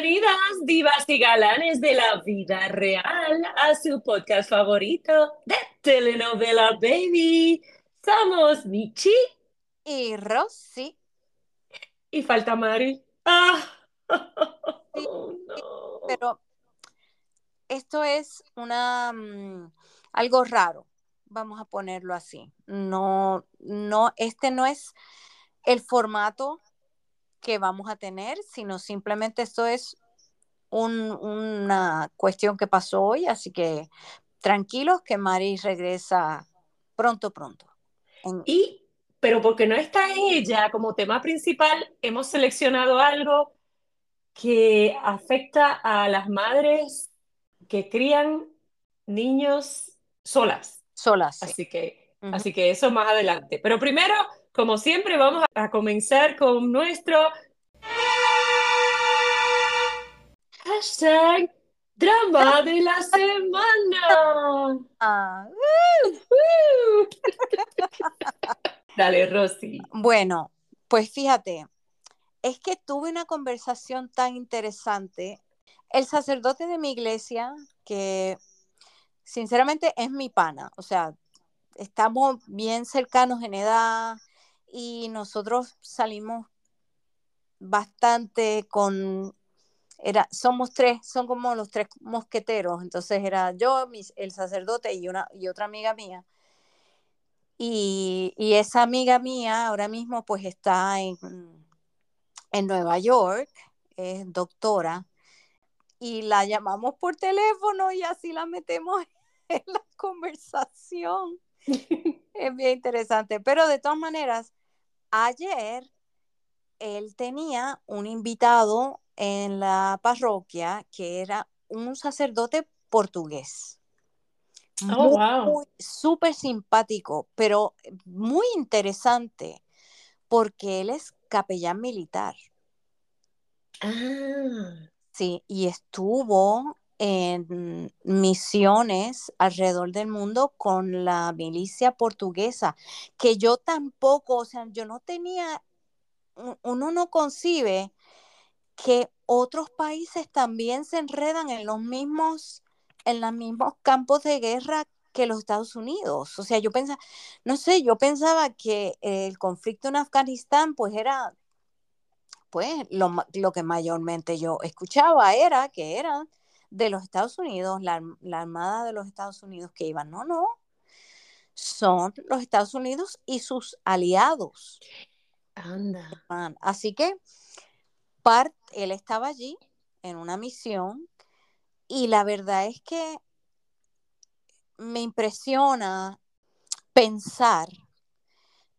Bienvenidas, divas y galanes de la vida real, a su podcast favorito de telenovela Baby. Somos Michi y Rosy. Y falta Mari. Ah. No. Pero esto es una mm, algo raro, vamos a ponerlo así. No, no, este no es el formato que vamos a tener, sino simplemente esto es una cuestión que pasó hoy, así que tranquilos que Mari regresa pronto, pronto. Y, pero porque no está ella como tema principal, hemos seleccionado algo que afecta a las madres que crían niños solas. Solas. Así que, así que eso más adelante. Pero primero como siempre, vamos a comenzar con nuestro hashtag drama de la semana. Ah, Dale, Rosy. Bueno, pues fíjate, es que tuve una conversación tan interesante. El sacerdote de mi iglesia, que sinceramente es mi pana, o sea, estamos bien cercanos en edad, y nosotros salimos bastante con, era, somos tres, son como los tres mosqueteros, entonces era yo, el sacerdote y, una, y otra amiga mía. Y, y, esa amiga mía ahora mismo pues está en, en Nueva York, es doctora, y la llamamos por teléfono y así la metemos en la conversación. es bien interesante, pero de todas maneras, ayer él tenía un invitado en la parroquia que era un sacerdote portugués. Oh, wow. Súper simpático, pero muy interesante porque él es capellán militar. Ah. Sí, y estuvo en misiones alrededor del mundo con la milicia portuguesa, que yo tampoco, o sea, yo no tenía, uno no concibe que otros países también se enredan en los mismos, en los mismos campos de guerra que los Estados Unidos. O sea, yo pensaba, no sé, yo pensaba que el conflicto en Afganistán pues era, pues lo, lo que mayormente yo escuchaba era que eran de los Estados Unidos, la, Armada de los Estados Unidos que iban. No, no. Son los Estados Unidos y sus aliados. Anda. Así que Part, él estaba allí en una misión y la verdad es que me impresiona pensar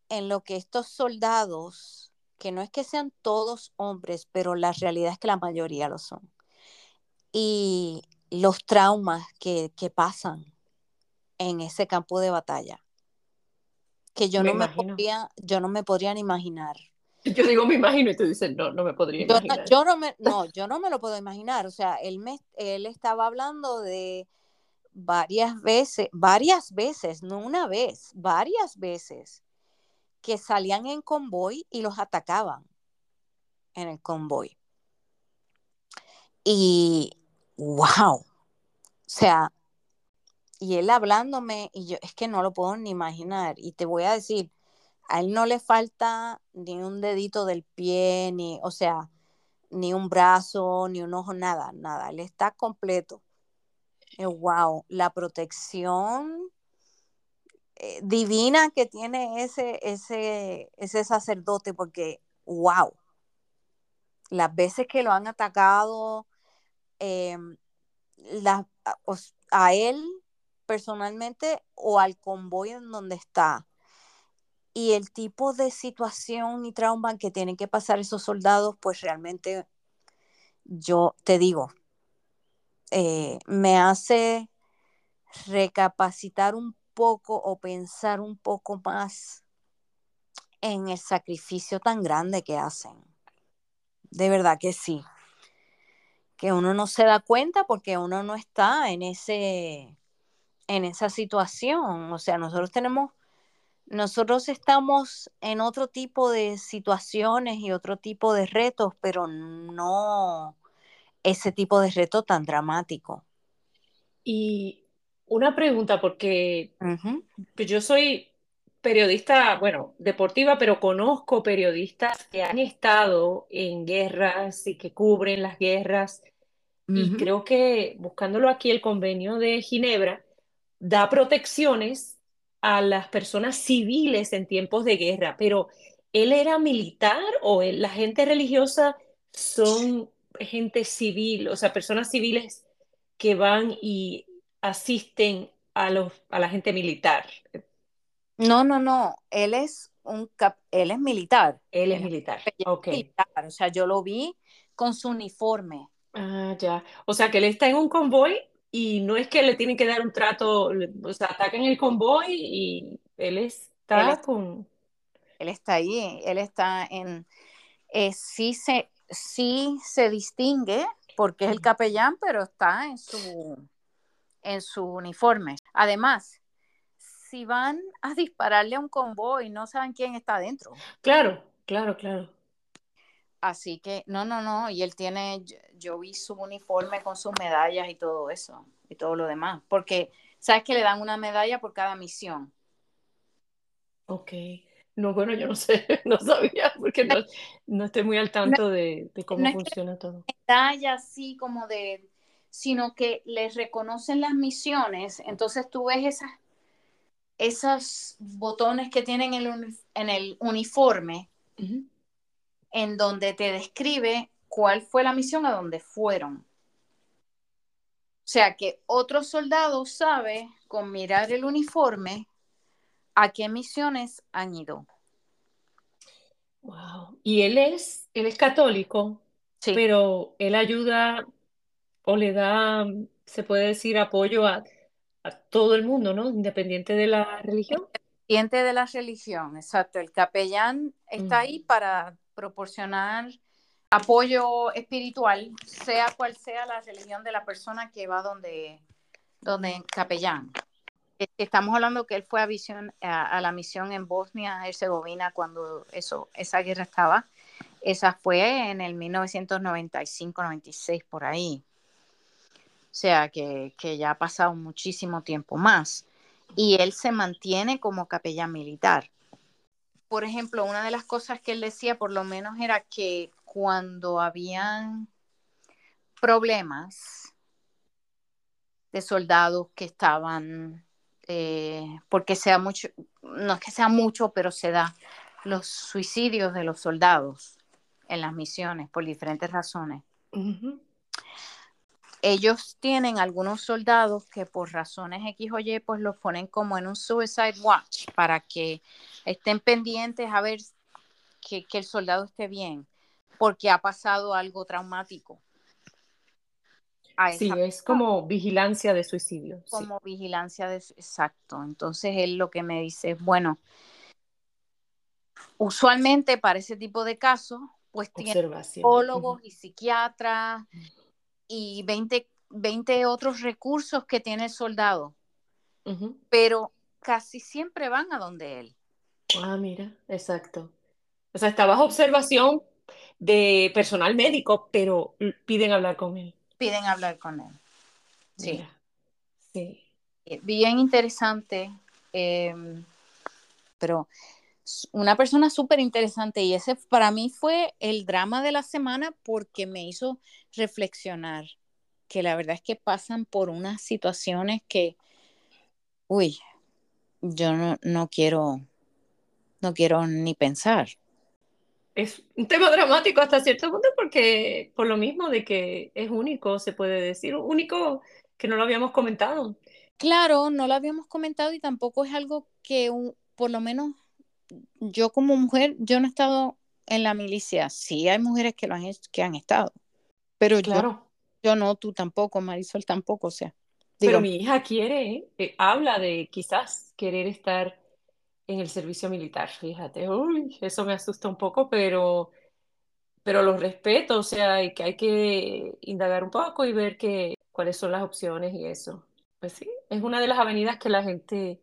en lo que estos soldados, que no es que sean todos hombres, pero la realidad es que la mayoría lo son, y los traumas que, pasan en ese campo de batalla que yo no me podría, yo no me podrían imaginar. Yo digo me imagino y tú dices no, no me podría imaginar. Yo no me, no, yo no me lo puedo imaginar. O sea, él me, él estaba hablando de varias veces, varias veces, no una vez, varias veces que salían en convoy y los atacaban en el convoy. Y wow. O sea, y él hablándome, y yo es que no lo puedo ni imaginar. Y te voy a decir, a él no le falta ni un dedito del pie, ni, o sea, ni un brazo, ni un ojo, nada, nada. Él está completo. wow, la protección eh, divina que tiene ese, ese, ese sacerdote, porque wow, las veces que lo han atacado, Em, a, él personalmente o al convoy en donde está. Y el tipo de situación y trauma que tienen que pasar esos soldados, pues realmente yo te digo, eh, me hace recapacitar un poco o pensar un poco más en el sacrificio tan grande que hacen. De verdad que sí que uno no se da cuenta porque uno no está en ese en esa situación. O sea, nosotros tenemos, nosotros estamos en otro tipo de situaciones y otro tipo de retos, pero no, ese tipo de reto tan dramático. Y una pregunta, porque Ujú, yo soy periodista, bueno, deportiva, pero conozco periodistas que han estado en guerras y que cubren las guerras. Y ujú. creo que buscándolo aquí, el convenio de Ginebra da protecciones a las personas civiles en tiempos de guerra, pero ¿él era militar o él- la gente religiosa son gente civil, o sea, personas civiles que van y asisten a los, a la gente militar? No, no, no, él es un cap- él es militar, Él es él es militar. capellán Ok. militar, o sea, yo lo vi con su uniforme. Ah, ya. O sea, que él está en un convoy y no es que le tienen que dar un trato, o sea, atacan el convoy y él Él, está es- con... él está ahí, él está en, eh, sí se, sí se distingue porque es el capellán, pero está en su, en su uniforme. Además, si van a dispararle a un convoy, no saben quién está adentro. Claro, claro, claro. Así que, no, no, no, y él tiene, yo, yo vi su uniforme con sus medallas y todo eso, y todo lo demás, porque, ¿sabes que le dan una medalla por cada misión? Ok. No, bueno, yo no sé, no sabía, porque No, no, estoy muy al no- tanto de, de cómo no es que funciona todo. medalla así como de, sino que les reconocen las misiones, entonces tú ves esas, esos botones que tienen el uni- en el uniforme, Ujú. En donde te describe cuál fue la misión a donde fueron. O sea que otro soldado sabe con mirar el uniforme a qué misiones han ido. Wow. Y él es, él es católico, Sí, pero él ayuda o le da, se puede decir, apoyo a, a todo el mundo, ¿no? Independiente de la religión. diente de la religión, exacto. El capellán está Mm. ahí para proporcionar apoyo espiritual, sea cual sea la religión de la persona que va donde, donde el capellán. Este, Estamos hablando que él fue a, visión, a, la misión en Bosnia, Herzegovina, cuando eso, esa guerra estaba. Esa fue en el 1995-96, por ahí. O sea, que, que ya ha pasado muchísimo tiempo más. Y él se mantiene como capellán militar. Por ejemplo, una de las cosas que él decía, por lo menos, era que cuando habían problemas de soldados que estaban, eh, porque sea mucho, no es que sea mucho, pero se da los suicidios de los soldados en las misiones por diferentes razones. Ellos tienen algunos soldados que por razones X o Y, pues los ponen como en un suicide watch para que estén pendientes a ver que, que el soldado esté bien, porque ha pasado algo traumático Sí, es como vigilancia de suicidio, sí. como vigilancia de exacto. Entonces él lo que me dice es, bueno, usualmente para ese tipo de casos, pues tiene Observación. Ujú. psicólogos y psiquiatras y 20, 20 otros recursos que tiene el soldado, pero casi siempre van a donde él. Ah, mira, exacto. O sea, está bajo observación de personal médico, pero piden hablar con él. Piden hablar con él. Sí, Mira, sí. bien interesante, eh, pero una persona súper interesante y ese para mí fue el drama de la semana porque me hizo reflexionar que la verdad es que pasan por unas situaciones que, uy, yo no, no quiero, no quiero ni pensar. Es un tema dramático hasta cierto punto porque por lo mismo de que es único, se puede decir, único que no lo habíamos comentado. Claro, no lo habíamos comentado y tampoco es algo que un- por lo menos yo como mujer, yo no he estado en la milicia. Sí hay mujeres que lo han que han estado, pero yo, Claro, yo no, tú tampoco, Marisol tampoco, o sea, pero mi hija quiere, eh, habla de quizás querer estar en el servicio militar, fíjate, uy, eso me asusta un poco, pero, pero lo respeto, o sea, y que hay que indagar un poco y ver que, cuáles son las opciones y eso. Pues sí, es una de las avenidas que la gente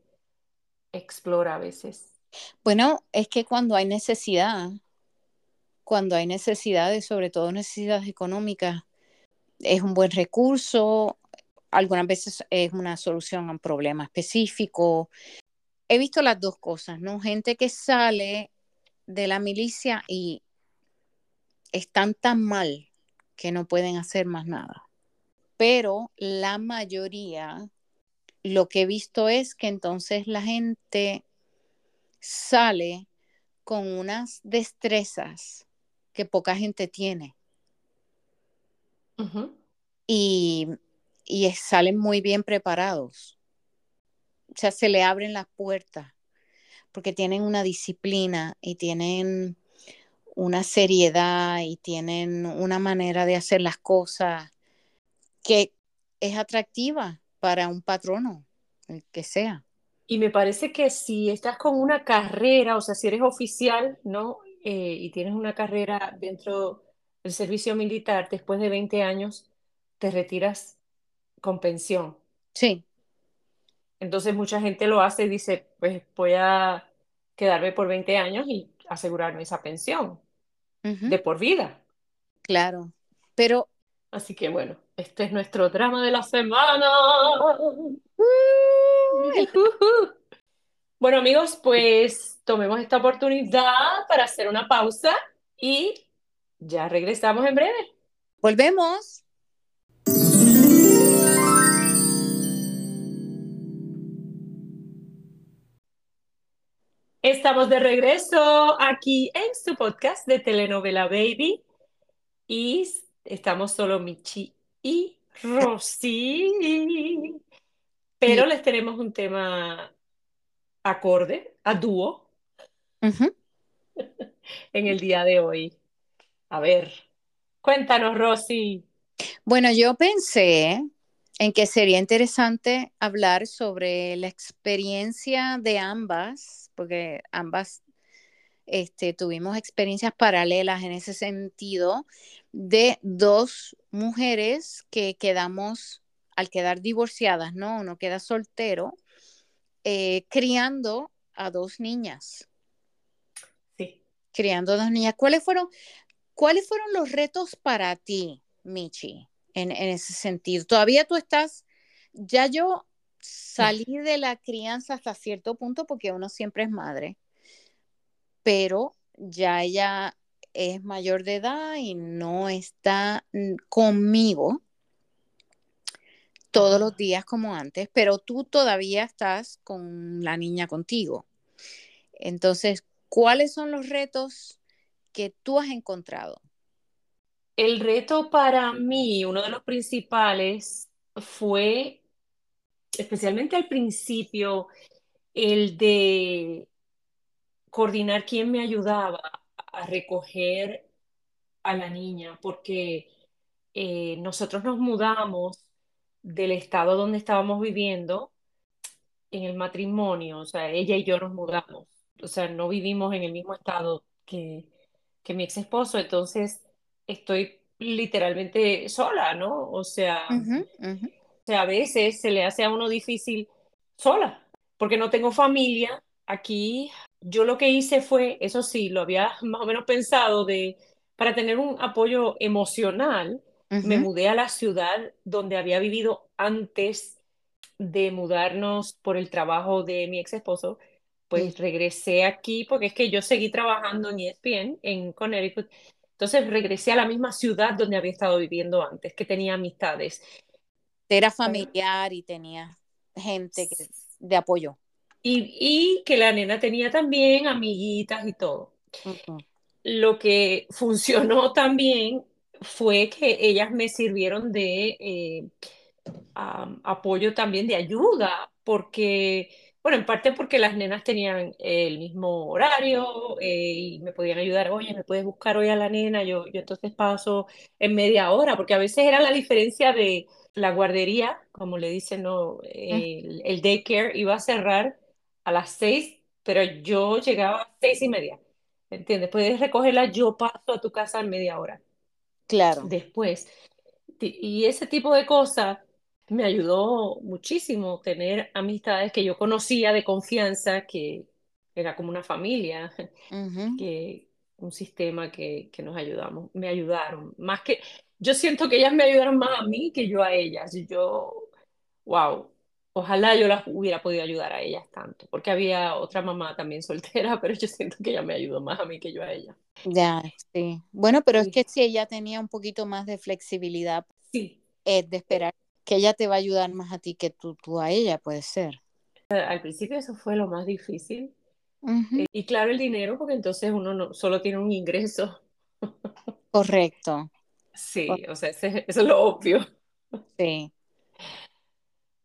explora a veces. Bueno, es que cuando hay necesidad, cuando hay necesidades, sobre todo necesidades económicas, es un buen recurso, algunas veces es una solución a un problema específico. He visto las dos cosas, ¿no? Gente que sale de la milicia y están tan mal que no pueden hacer más nada. Pero la mayoría, lo que he visto es que entonces la gente sale con unas destrezas que poca gente tiene. y, y salen muy bien preparados. O sea, se le abren las puertas porque tienen una disciplina y tienen una seriedad y tienen una manera de hacer las cosas que es atractiva para un patrono, el que sea. Y me parece que si estás con una carrera, o sea, si eres oficial, ¿no? Eh, y tienes una carrera dentro del servicio militar, después de 20 años, te retiras con pensión. Sí. Entonces mucha gente lo hace y dice, pues voy a quedarme por 20 años y asegurarme esa pensión de por vida. Claro, pero... Así que bueno, este es nuestro drama de la semana. bueno amigos, pues tomemos esta oportunidad para hacer una pausa y ya regresamos en breve. Volvemos. Estamos de regreso aquí en su podcast de Telenovela Baby y estamos solo Michi y Rosy, pero les tenemos un tema acorde, a dúo, en el día de hoy. A ver, cuéntanos, Rosy. Bueno, yo pensé en que sería interesante hablar sobre la experiencia de ambas porque ambas este, tuvimos experiencias paralelas en ese sentido de dos mujeres que quedamos, al quedar divorciadas, ¿no? Uno queda soltero, eh, criando a dos niñas. Sí. Criando a dos niñas. ¿Cuáles fueron, ¿cuáles fueron los retos para ti, Michi, en, en ese sentido? Todavía tú estás, ya yo salí de la crianza hasta cierto punto porque uno siempre es madre, pero ya ella es mayor de edad y no está conmigo todos los días como antes, pero tú todavía estás con la niña contigo. Entonces, ¿cuáles son los retos que tú has encontrado? El reto para mí, uno de los principales, fue especialmente al principio, el de coordinar quién me ayudaba a recoger a la niña, porque eh, nosotros nos mudamos del estado donde estábamos viviendo en el matrimonio, o sea, ella y yo nos mudamos, o sea, no vivimos en el mismo estado que, que mi ex esposo, entonces estoy literalmente sola, ¿no? O sea, a veces se le hace a uno difícil sola, porque no tengo familia. Aquí yo lo que hice fue, eso sí, lo había más o menos pensado de, para tener un apoyo emocional, me mudé a la ciudad donde había vivido antes de mudarnos por el trabajo de mi ex esposo. Pues regresé aquí porque es que yo seguí trabajando en ESPN, en Connecticut. Entonces regresé a la misma ciudad donde había estado viviendo antes, que tenía amistades. Era familiar y tenía gente de apoyo. Y, que la nena tenía también amiguitas y todo. Lo que funcionó también fue que ellas me sirvieron de eh, apoyo también, de ayuda, porque, bueno, en parte porque las nenas tenían el mismo horario eh, y me podían ayudar, oye, me puedes buscar hoy a la nena, yo, yo entonces paso en media hora, porque a veces era la diferencia de la guardería, como le dicen, no, el, el, daycare iba a cerrar a las seis, pero yo llegaba a seis y media. ¿Entiendes? Puedes recogerla, yo paso a tu casa en media hora. Claro. Después. Y ese tipo de cosas me ayudó muchísimo tener amistades que yo conocía de confianza, que era como una familia, que, un sistema que, que nos ayudamos, me ayudaron. Más que, yo siento que ellas me ayudaron más a mí que yo a ellas. Yo, wow, ojalá yo las hubiera podido ayudar a ellas tanto, porque había otra mamá también soltera, pero yo siento que ella me ayudó más a mí que yo a ella. Ya, sí. Bueno, pero es que si ella tenía un poquito más de flexibilidad, Sí, es de esperar que ella te va a ayudar más a ti que tú, tú a ella, puede ser. al principio eso fue lo más difícil. Y claro, el dinero, porque entonces uno no, solo tiene un ingreso. Correcto, Sí, o sea, ese- eso es lo obvio. sí.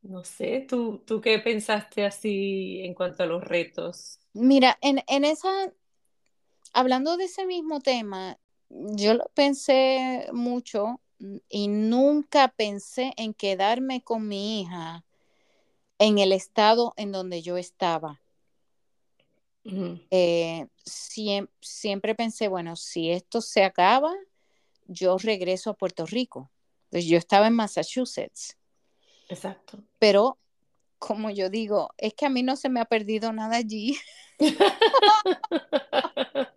No sé, ¿tú, tú qué pensaste así en cuanto a los retos? Mira, en, en esa, hablando de ese mismo tema, yo lo pensé mucho y nunca pensé en quedarme con mi hija en el estado en donde yo estaba. Eh, siem- siempre pensé, bueno, si esto se acaba, yo regreso a Puerto Rico. Pues yo estaba en Massachusetts, Exacto. pero como yo digo, es que a mí no se me ha perdido nada allí.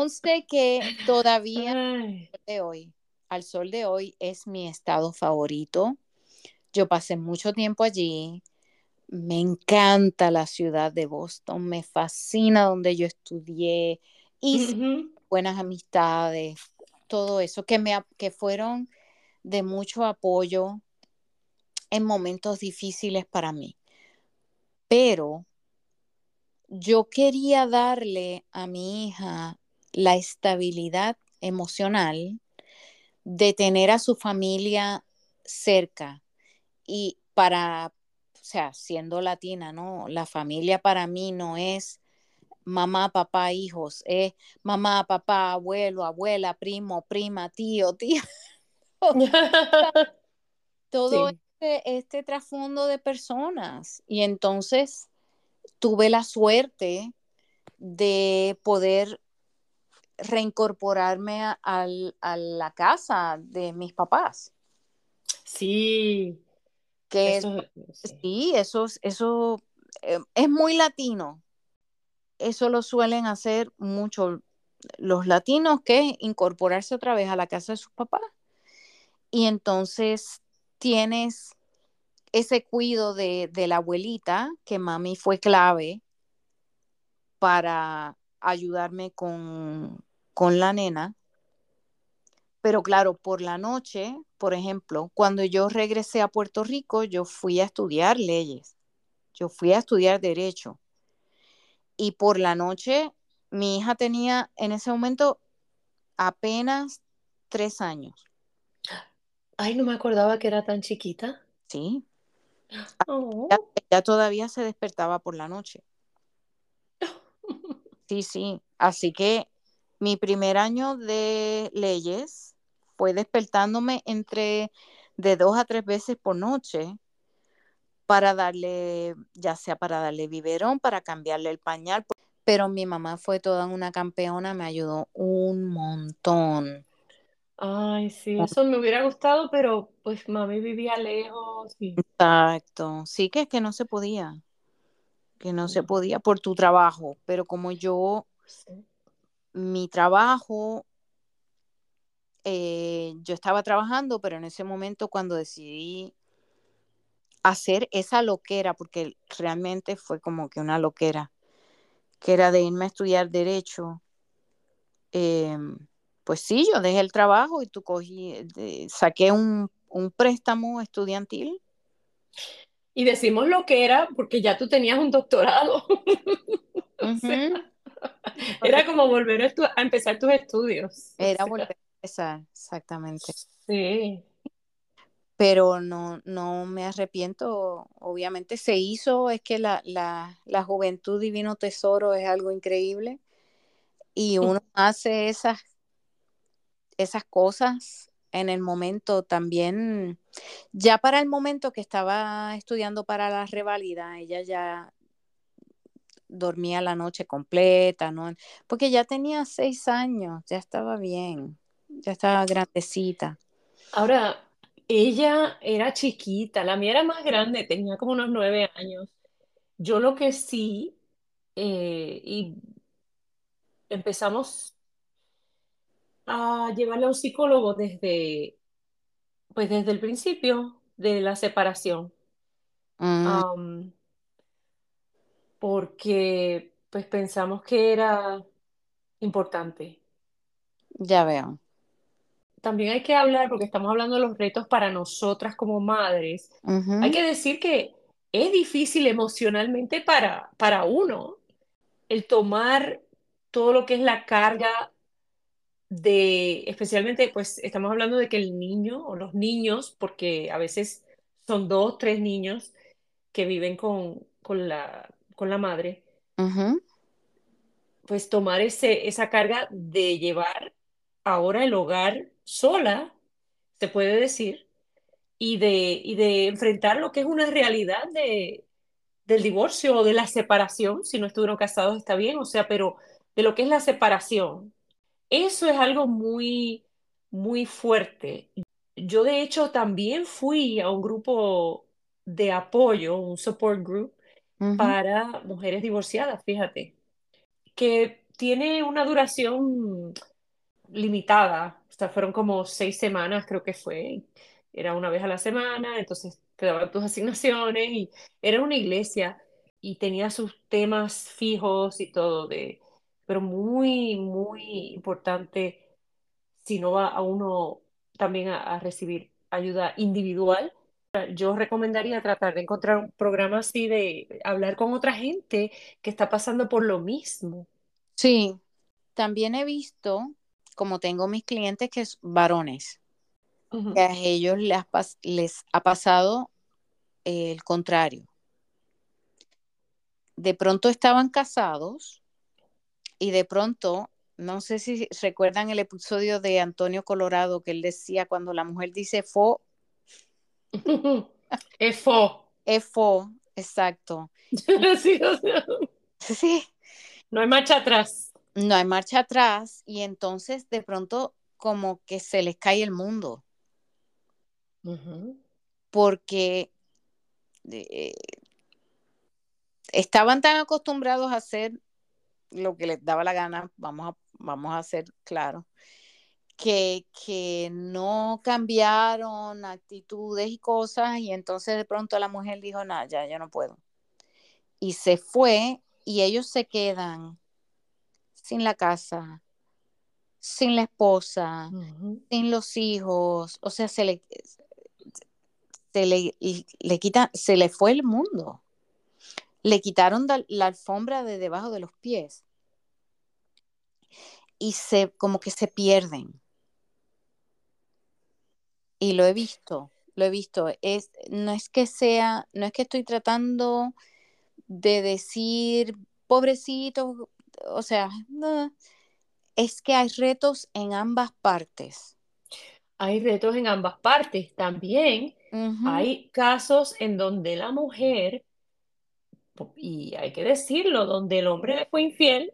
Conste que todavía Ay, de hoy, al sol de hoy, es mi estado favorito. Yo pasé mucho tiempo allí. Me encanta la ciudad de Boston, me fascina donde yo estudié, hice ujú, buenas amistades, todo eso, que, me, que fueron de mucho apoyo en momentos difíciles para mí. Pero yo quería darle a mi hija la estabilidad emocional de tener a su familia cerca y para, o sea, siendo latina, ¿no? La familia para mí no es mamá, papá, hijos, es mamá, papá, abuelo, abuela, primo, prima, tío, tía, todo Sí. este, este trasfondo de personas. Y entonces tuve la suerte de poder reincorporarme a, a la casa de mis papás, Sí, que eso sí. sí, eso, es- eso eh, es muy latino. Eso lo suelen hacer mucho los latinos, que incorporarse otra vez a la casa de sus papás. Y entonces tienes ese cuido de, de la abuelita, que mami fue clave para ayudarme con, con la nena. Pero claro, por la noche, por ejemplo, cuando yo regresé a Puerto Rico, yo fui a estudiar leyes, yo fui a estudiar derecho. Y por la noche, mi hija tenía en ese momento apenas tres años, Ay, no me acordaba que era tan chiquita. ¿sí? Oh. Ella, ella todavía se despertaba por la noche. Sí, sí. Así que mi primer año de leyes fue despertándome entre de dos a tres veces por noche para darle, ya sea para darle biberón, para cambiarle el pañal. Pero mi mamá fue toda una campeona, me ayudó un montón. Ay, sí, eso me hubiera gustado, pero pues mami vivía lejos y Exacto. Sí que es que no se podía, que no se podía por tu trabajo, pero como yo, sí. Mi trabajo, eh, yo estaba trabajando, pero en ese momento cuando decidí hacer esa loquera, porque realmente fue como que una loquera, que era de irme a estudiar derecho, eh, pues sí, yo dejé el trabajo y tú cogí, de- saqué un, un préstamo estudiantil. Y decimos lo que era porque ya tú tenías un doctorado. O sea, Ujú. era como volver a, empezar tus estudios. Era volver a empezar, exactamente. sí. Pero no, no me arrepiento, obviamente se hizo, es que la, la, la juventud divino tesoro es algo increíble y uno hace esas, esas cosas en el momento también, ya para el momento que estaba estudiando para la revalida, ella ya dormía la noche completa, ¿no? Porque ya tenía seis años, ya estaba bien, ya estaba grandecita. Ahora, ella era chiquita, la mía era más grande, tenía como unos nueve años. Yo lo que sí, eh, y empezamos a llevarle a un psicólogo desde, pues desde el principio de la separación. Mm, porque pues pensamos que era importante. ya veo. También hay que hablar, porque estamos hablando de los retos para nosotras como madres, hay Ujú, que decir que es difícil emocionalmente para, para uno el tomar todo lo que es la carga de, especialmente, pues estamos hablando de que el niño o los niños, porque a veces son dos, tres niños que viven con, con la, con la madre, pues tomar ese, esa carga de llevar ahora el hogar sola, se puede decir, y de, y de enfrentar lo que es una realidad de, del divorcio o de la separación, si no estuvieron casados está bien, o sea, pero de lo que es la separación. Eso es algo muy, muy fuerte. Yo de hecho también fui a un grupo de apoyo, un support group para mujeres divorciadas, fíjate, que tiene una duración limitada. O sea, fueron como seis semanas, creo que fue. Era una vez a la semana, entonces te daban tus asignaciones y era una iglesia y tenía sus temas fijos y todo de, pero muy, muy importante si no va a uno también a recibir ayuda individual. Yo recomendaría tratar de encontrar un programa así de hablar con otra gente que está pasando por lo mismo. Sí, también he visto, como tengo mis clientes que son varones, que a ellos les, les ha pasado el contrario. De pronto estaban casados y de pronto, no sé si recuerdan el episodio de Antonio Colorado que él decía cuando la mujer dice fo, Es fo. es fo, exacto. Sí, o sea, Sí, no hay marcha atrás. no hay marcha atrás y entonces de pronto como que se les cae el mundo porque eh, estaban tan acostumbrados a hacer lo que les daba la gana, vamos a, vamos a ser claros, que, que no cambiaron actitudes y cosas y entonces de pronto la mujer dijo, nada, ya, yo no puedo. Y se fue y ellos se quedan sin la casa, sin la esposa, sin los hijos, o sea, se le, se le, le quita, se le fue el mundo. Le quitaron la alfombra de debajo de los pies y se como que se pierden. Y lo he visto, lo he visto. Es, no es que sea, no es que estoy tratando de decir, pobrecito, o sea, no, es que hay retos en ambas partes. Hay retos en ambas partes. También hay casos en donde la mujer, y hay que decirlo, donde el hombre le fue infiel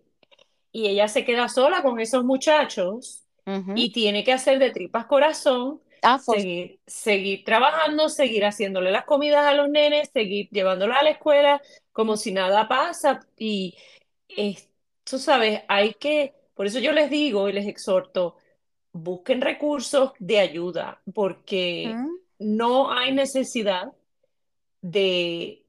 y ella se queda sola con esos muchachos y tiene que hacer de tripas corazón, Ah, for- seguir, seguir trabajando, seguir haciéndole las comidas a los nenes, seguir llevándolos a la escuela como si nada pasa. Y es, tú sabes, hay que, por eso yo les digo y les exhorto, busquen recursos de ayuda, porque ujú. no hay necesidad de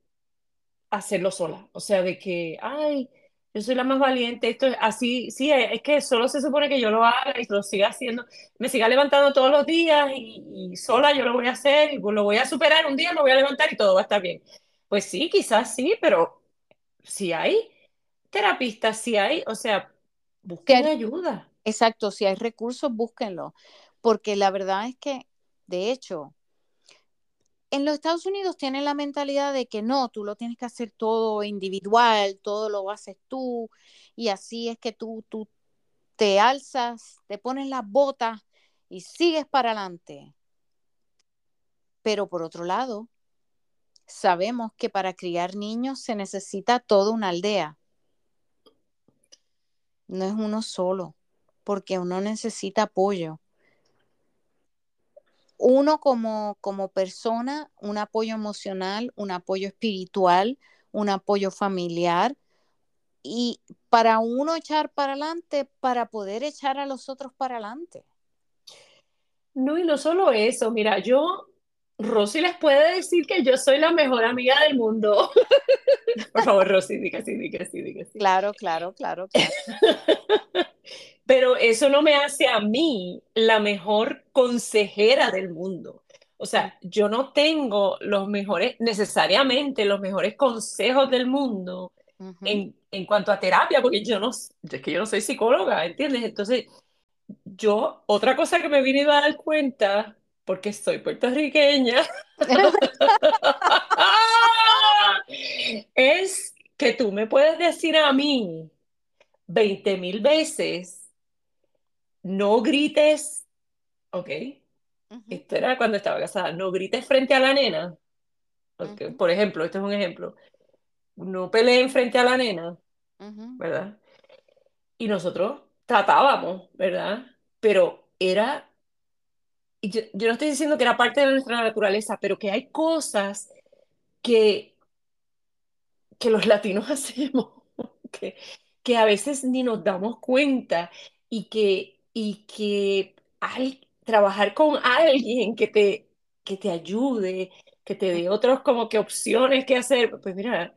hacerlo sola. O sea, de que, ay, yo soy la más valiente, esto es así, sí, es que solo se supone que yo lo haga y lo siga haciendo, me siga levantando todos los días y, y sola yo lo voy a hacer y lo voy a superar, un día me voy a levantar y todo va a estar bien. Pues sí, quizás sí, pero si hay terapistas, si hay, o sea, busquen hay- ayuda. exacto, si hay recursos, búsquenlo, porque la verdad es que, de hecho, en los Estados Unidos tienen la mentalidad de que no, tú lo tienes que hacer todo individual, todo lo haces tú, y así es que tú, tú te alzas, te pones las botas y sigues para adelante. Pero por otro lado, sabemos que para criar niños se necesita toda una aldea, no es uno solo, porque uno necesita apoyo. Uno como, como persona, un apoyo emocional, un apoyo espiritual, un apoyo familiar y para uno echar para adelante, para poder echar a los otros para adelante. No, y no solo eso, mira, yo, Rosy les puede decir que yo soy la mejor amiga del mundo. Por favor, Rosy, diga sí, diga sí, diga sí. Claro, claro, claro, claro. Pero eso no me hace a mí la mejor consejera del mundo. O sea, yo no tengo los mejores, necesariamente los mejores consejos del mundo en, en cuanto a terapia, porque yo no, es que yo no soy psicóloga, ¿entiendes? Entonces, yo, otra cosa que me he venido a dar cuenta, porque soy puertorriqueña, es que tú me puedes decir a mí 20 mil veces, no grites, ¿ok? Ujú, Esto era cuando estaba casada, no grites frente a la nena. Ok, ujú, Por ejemplo, este es un ejemplo. No peleen frente a la nena, ¿verdad? Y nosotros tratábamos, ¿verdad? Pero era, yo, yo no estoy diciendo que era parte de nuestra naturaleza, pero que hay cosas que, que los latinos hacemos, que, que a veces ni nos damos cuenta y que, y que al trabajar con alguien que te, que te ayude, que te dé otros como que opciones que hacer, pues mira,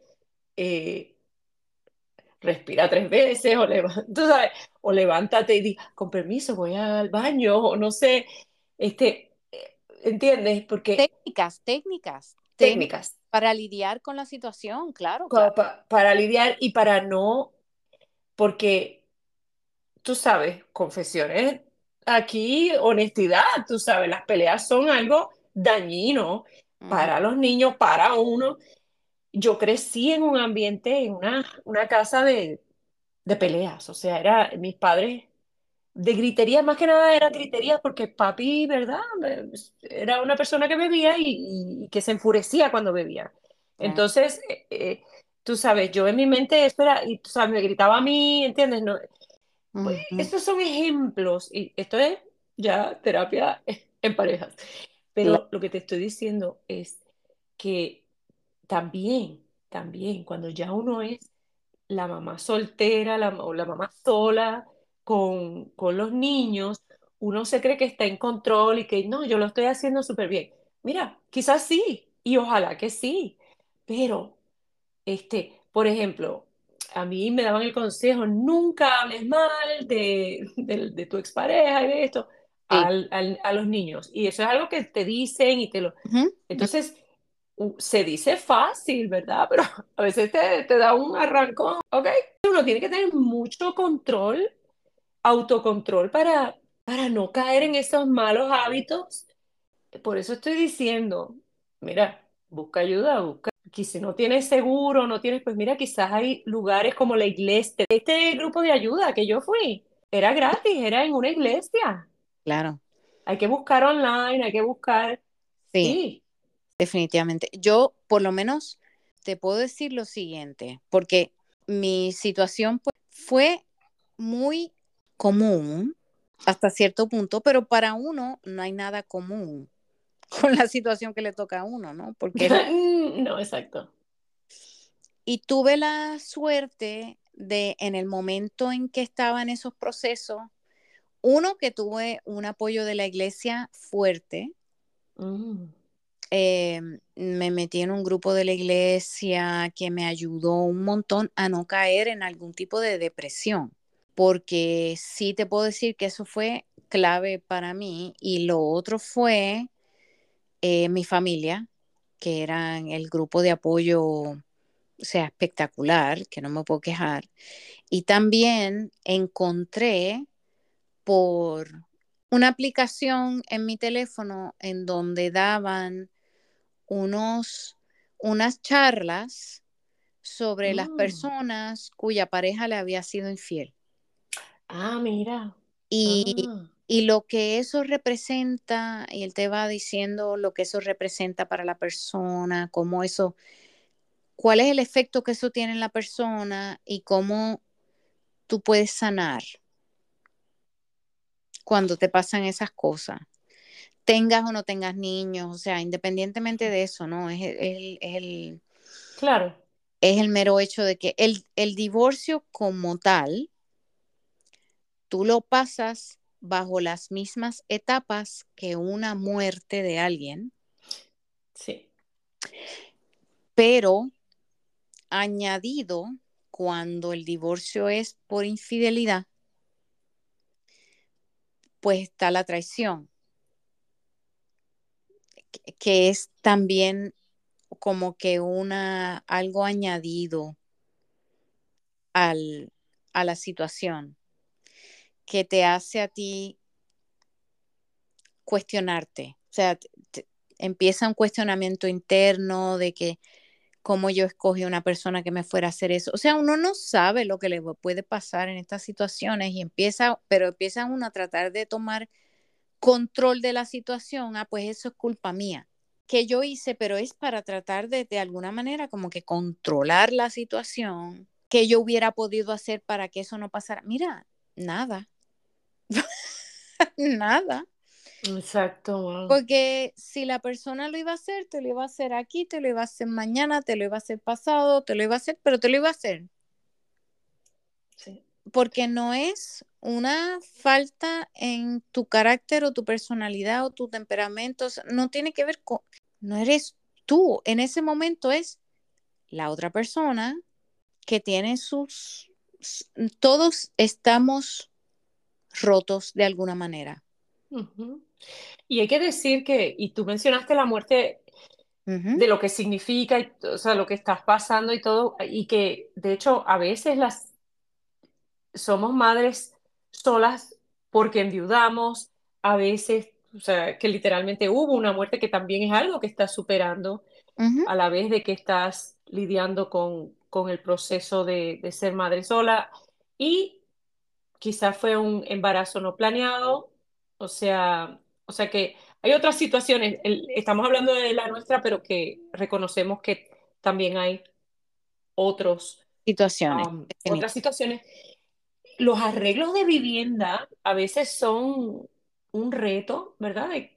eh, respira tres veces o, leva- tú sabes, o levántate y di, con permiso, voy al baño o no sé, este, eh, ¿entiendes? Porque Técnicas, técnicas, técnicas para lidiar con la situación, claro, claro. pa- para lidiar y para no, porque tú sabes, confesiones aquí, honestidad, tú sabes, las peleas son algo dañino para los niños, para uno. Yo crecí en un ambiente, en una, una casa de, de peleas, o sea, era mis padres de gritería, más que nada era gritería porque papi, ¿verdad? Era una persona que bebía y, y que se enfurecía cuando bebía. Entonces, eh, eh, tú sabes, yo en mi mente, espera, y tú sabes, me gritaba a mí, ¿entiendes? No, pues, estos son ejemplos y esto es ya terapia en parejas. claro. Pero lo que te estoy diciendo es que también, también, cuando ya uno es la mamá soltera la, o la mamá sola con, con los niños, uno se cree que está en control y que no, yo lo estoy haciendo súper bien. Mira, quizás sí, y ojalá que sí, pero, este, por ejemplo, a mí me daban el consejo, nunca hables mal de, de, de tu expareja y de esto Sí. al, al, a los niños. Y eso es algo que te dicen y te lo... Entonces, se dice fácil, ¿verdad? Pero a veces te, te da un arrancón, ¿ok? Uno tiene que tener mucho control, autocontrol para, para no caer en esos malos hábitos. Por eso estoy diciendo, mira, busca ayuda, busca. Que si no tienes seguro, no tienes, pues mira, quizás hay lugares como la iglesia. Este grupo de ayuda que yo fui, era gratis, era en una iglesia. Claro, Hay que buscar online, hay que buscar, sí, sí. definitivamente. Yo, por lo menos, te puedo decir lo siguiente, porque mi situación pues, fue muy común hasta cierto punto, pero para uno no hay nada común con la situación que le toca a uno, ¿no? Porque es no, exacto. Y tuve la suerte de, en el momento en que estaba en esos procesos, uno, que tuve un apoyo de la iglesia fuerte. Mm. eh, me metí en un grupo de la iglesia que me ayudó un montón a no caer en algún tipo de depresión, porque sí te puedo decir que eso fue clave para mí. Y lo otro fue eh, mi familia, que eran el grupo de apoyo o sea, espectacular, que no me puedo quejar. Y también encontré por una aplicación en mi teléfono en donde daban unos, unas charlas sobre las Mm. personas cuya pareja le había sido infiel. Ah, mira. Y, Ah. Y lo que eso representa, y él te va diciendo lo que eso representa para la persona, cómo eso, cuál es el efecto que eso tiene en la persona y cómo tú puedes sanar cuando te pasan esas cosas. Tengas o no tengas niños, o sea, independientemente de eso, ¿no? Es el, es Claro. es el mero hecho de que el, el divorcio como tal, tú lo pasas bajo las mismas etapas que una muerte de alguien. Sí. Pero añadido cuando el divorcio es por infidelidad, pues está la traición, que es también como que una algo añadido al, a la situación que te hace a ti cuestionarte. O sea, empieza un cuestionamiento interno de que cómo yo escogí una persona que me fuera a hacer eso. O sea, uno no sabe lo que le puede pasar en estas situaciones y empieza, pero empieza uno a tratar de tomar control de la situación. Ah, pues eso es culpa mía. Que yo hice, pero es para tratar de, de alguna manera como que controlar la situación que yo hubiera podido hacer para que eso no pasara. Mira, nada. nada. Exacto. Porque si la persona lo iba a hacer, te lo iba a hacer aquí, te lo iba a hacer mañana, te lo iba a hacer pasado, te lo iba a hacer, pero te lo iba a hacer. Sí. Porque no es una falta en tu carácter o tu personalidad o tu temperamento, no tiene que ver con, no eres tú, en ese momento es la otra persona que tiene sus, todos estamos rotos de alguna manera. Y hay que decir que, y tú mencionaste la muerte de lo que significa, o sea, lo que estás pasando y todo, y que de hecho a veces las somos madres solas porque enviudamos, a veces, o sea, que literalmente hubo una muerte que también es algo que estás superando a la vez de que estás lidiando con, con el proceso de, de ser madre sola. Y quizás fue un embarazo no planeado, o sea, o sea que hay otras situaciones, estamos hablando de la nuestra, pero que reconocemos que también hay otros, situaciones. Um, otras situaciones. Los arreglos de vivienda a veces son un reto, ¿verdad? De,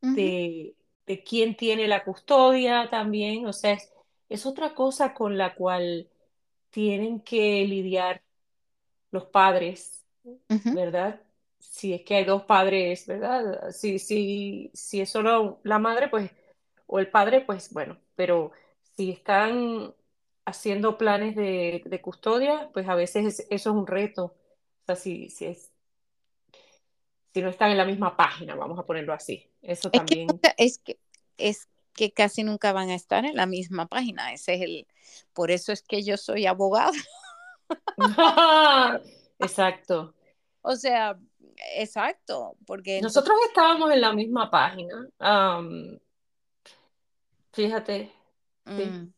de, de, quién tiene la custodia también, o sea, es, es otra cosa con la cual tienen que lidiar los padres, ¿verdad? si es que hay dos padres, ¿verdad? Si, si, si es solo la madre, pues, o el padre, pues bueno, pero si están haciendo planes de, de custodia, pues a veces eso es un reto. O sea, si, si, es, si no están en la misma página, vamos a ponerlo así. Eso es también. Que, es, que, es que casi nunca van a estar en la misma página. Ese es el, por eso es que yo soy abogada. Exacto. O sea, exacto, porque... Nosotros estábamos en la misma página. Um, fíjate. Sí. Mm.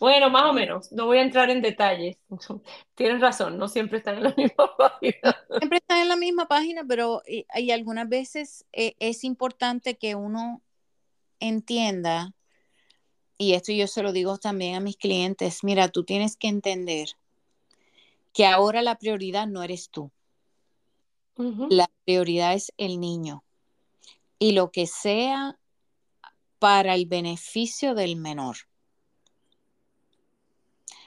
Bueno, más o menos. No voy a entrar en detalles. Tienes razón, no siempre están en la misma página. Siempre están en la misma página, pero y, y algunas veces eh, es importante que uno entienda, y esto yo se lo digo también a mis clientes, mira, tú tienes que entender que ahora la prioridad no eres tú. La prioridad es el niño. Y lo que sea para el beneficio del menor.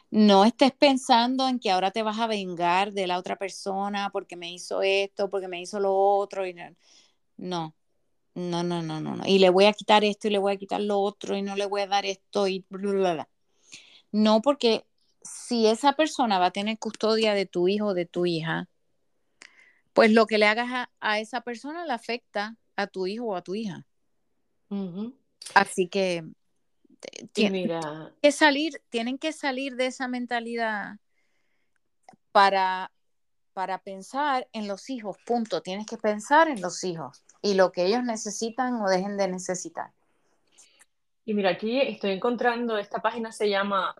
No estés pensando en que ahora te vas a vengar de la otra persona porque me hizo esto, porque me hizo lo otro. Y no, no, no, no, no, no. Y le voy a quitar esto y le voy a quitar lo otro y no le voy a dar esto y bla, bla, bla. No, porque si esa persona va a tener custodia de tu hijo o de tu hija, pues lo que le hagas a, esa persona le afecta a tu hijo o a tu hija. Así que tienen que salir, tienen que salir de esa mentalidad para, para pensar en los hijos, punto. Tienes que pensar en los hijos y lo que ellos necesitan o dejen de necesitar. Y mira, aquí estoy encontrando, esta página se llama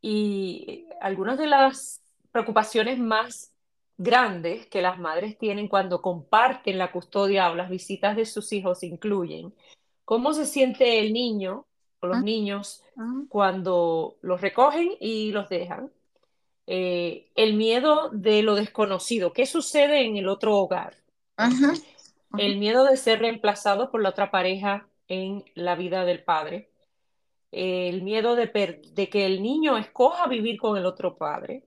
y algunas de las preocupaciones más grandes que las madres tienen cuando comparten la custodia o las visitas de sus hijos incluyen cómo se siente el niño o los ah. niños ah. cuando los recogen y los dejan, eh, el miedo de lo desconocido, qué sucede en el otro hogar, el miedo de ser reemplazado por la otra pareja en la vida del padre, el miedo de, de que el niño escoja vivir con el otro padre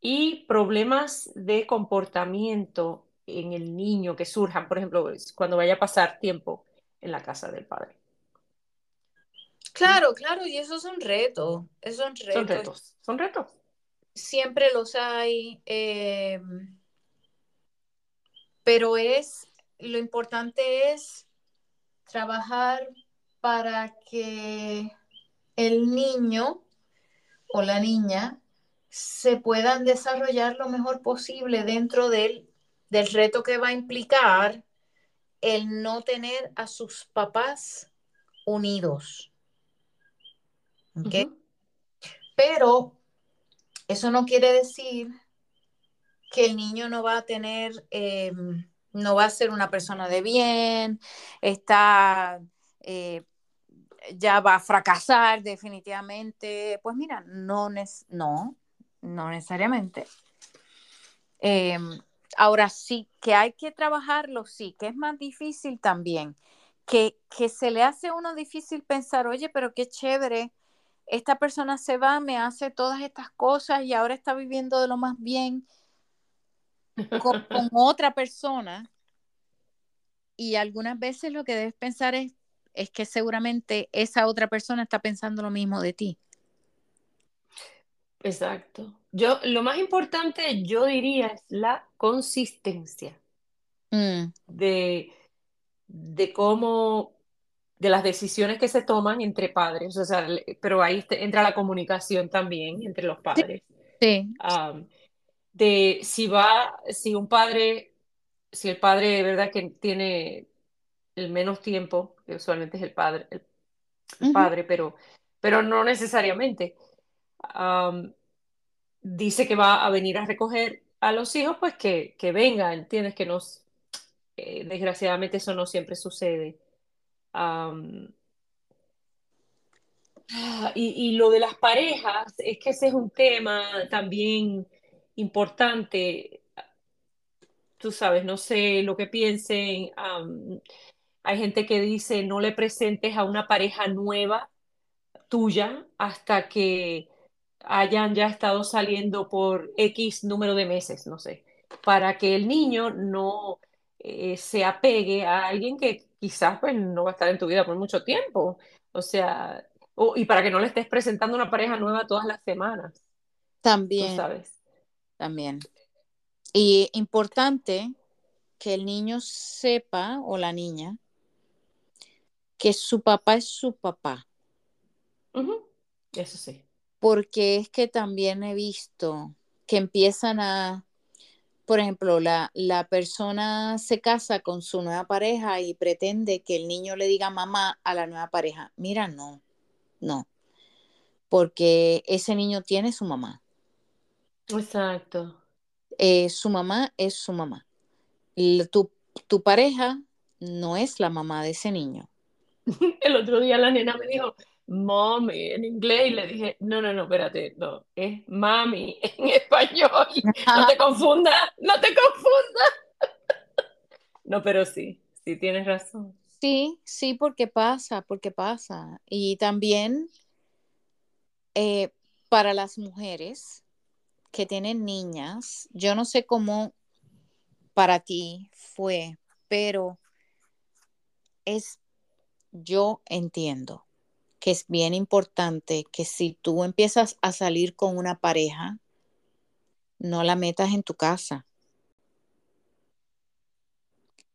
y problemas de comportamiento en el niño que surjan, por ejemplo, cuando vaya a pasar tiempo en la casa del padre. Claro, claro, y esos son retos, esos son retos. Son retos, son retos. Siempre los hay, eh, pero es, lo importante es trabajar para que el niño o la niña se puedan desarrollar lo mejor posible dentro del, del reto que va a implicar el no tener a sus papás unidos. Pero eso no quiere decir que el niño no va a tener, em, no va a ser una persona de bien, está, eh, ya va a fracasar definitivamente. Pues mira, no, no, no necesariamente. Em, ahora sí, que hay que trabajarlo, sí, que es más difícil también, que, que se le hace a uno difícil pensar, oye, pero qué chévere, esta persona se va, me hace todas estas cosas y ahora está viviendo de lo más bien con, con otra persona. Y algunas veces lo que debes pensar es, es que seguramente esa otra persona está pensando lo mismo de ti. Exacto. Yo, lo más importante, yo diría, es la consistencia Mm, de, de cómo, de las decisiones que se toman entre padres, o sea, pero ahí entra la comunicación también entre los padres. sí, de si va, si un padre, si el padre de verdad que tiene el menos tiempo, que usualmente es el padre, el, padre, pero, pero no necesariamente. am, dice que va a venir a recoger a los hijos, pues que, que venga, ¿entiendes? Que nos, eh, desgraciadamente eso no siempre sucede. Ah, y, y lo de las parejas, es que ese es un tema también importante. Tú sabes, no sé lo que piensen. Hay gente que dice no le presentes a una pareja nueva tuya hasta que hayan ya estado saliendo por X número de meses, no sé, para que el niño no eh, se apegue a alguien que quizás pues no va a estar en tu vida por mucho tiempo. O sea, y para que no le estés presentando una pareja nueva todas las semanas, tú también, sabes. también. Y importante que el niño sepa o la niña que su papá es su papá, Eso sí. porque es que también he visto que empiezan a, por ejemplo, la, la persona se casa con su nueva pareja y pretende que el niño le diga mamá a la nueva pareja. Mira, no, no, porque ese niño tiene su mamá. Exacto. Eh, su mamá es su mamá. Tu, tu pareja no es la mamá de ese niño. El otro día la nena me dijo, mommy, en inglés, y le dije, no, no, no, espérate, no, es mami en español, no te confundas, no te confundas. No, pero sí, sí tienes razón. Sí, sí, porque pasa, porque pasa. Y también eh, para las mujeres que tienen niñas, yo no sé cómo para ti fue, pero es, yo entiendo que es bien importante que si tú empiezas a salir con una pareja, no la metas en tu casa,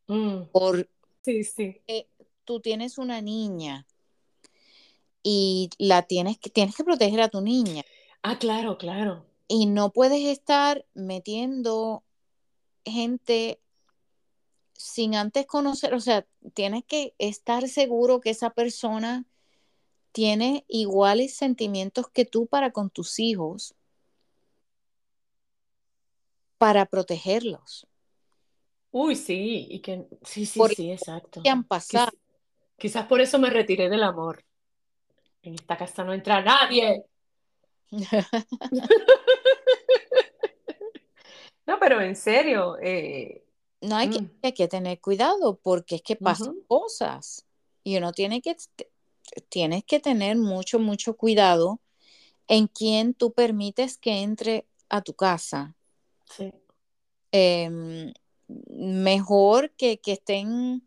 Mm, porque sí, sí. tú tienes una niña y la tienes que, tienes que proteger a tu niña Ah, claro, claro. y no puedes estar metiendo gente sin antes conocer, o sea, tienes que estar seguro que esa persona tiene iguales sentimientos que tú para con tus hijos, para protegerlos, Uy, sí, y que, sí, sí, por sí, exacto. que han pasado. Quiz- quizás por eso me retiré del amor. En esta casa no entra nadie. No, pero en serio, eh, No hay que, mm, hay que tener cuidado porque es que pasan cosas y uno tiene que, tienes que tener mucho, mucho cuidado en quién tú permites que entre a tu casa. Sí. Em, mejor que, que estén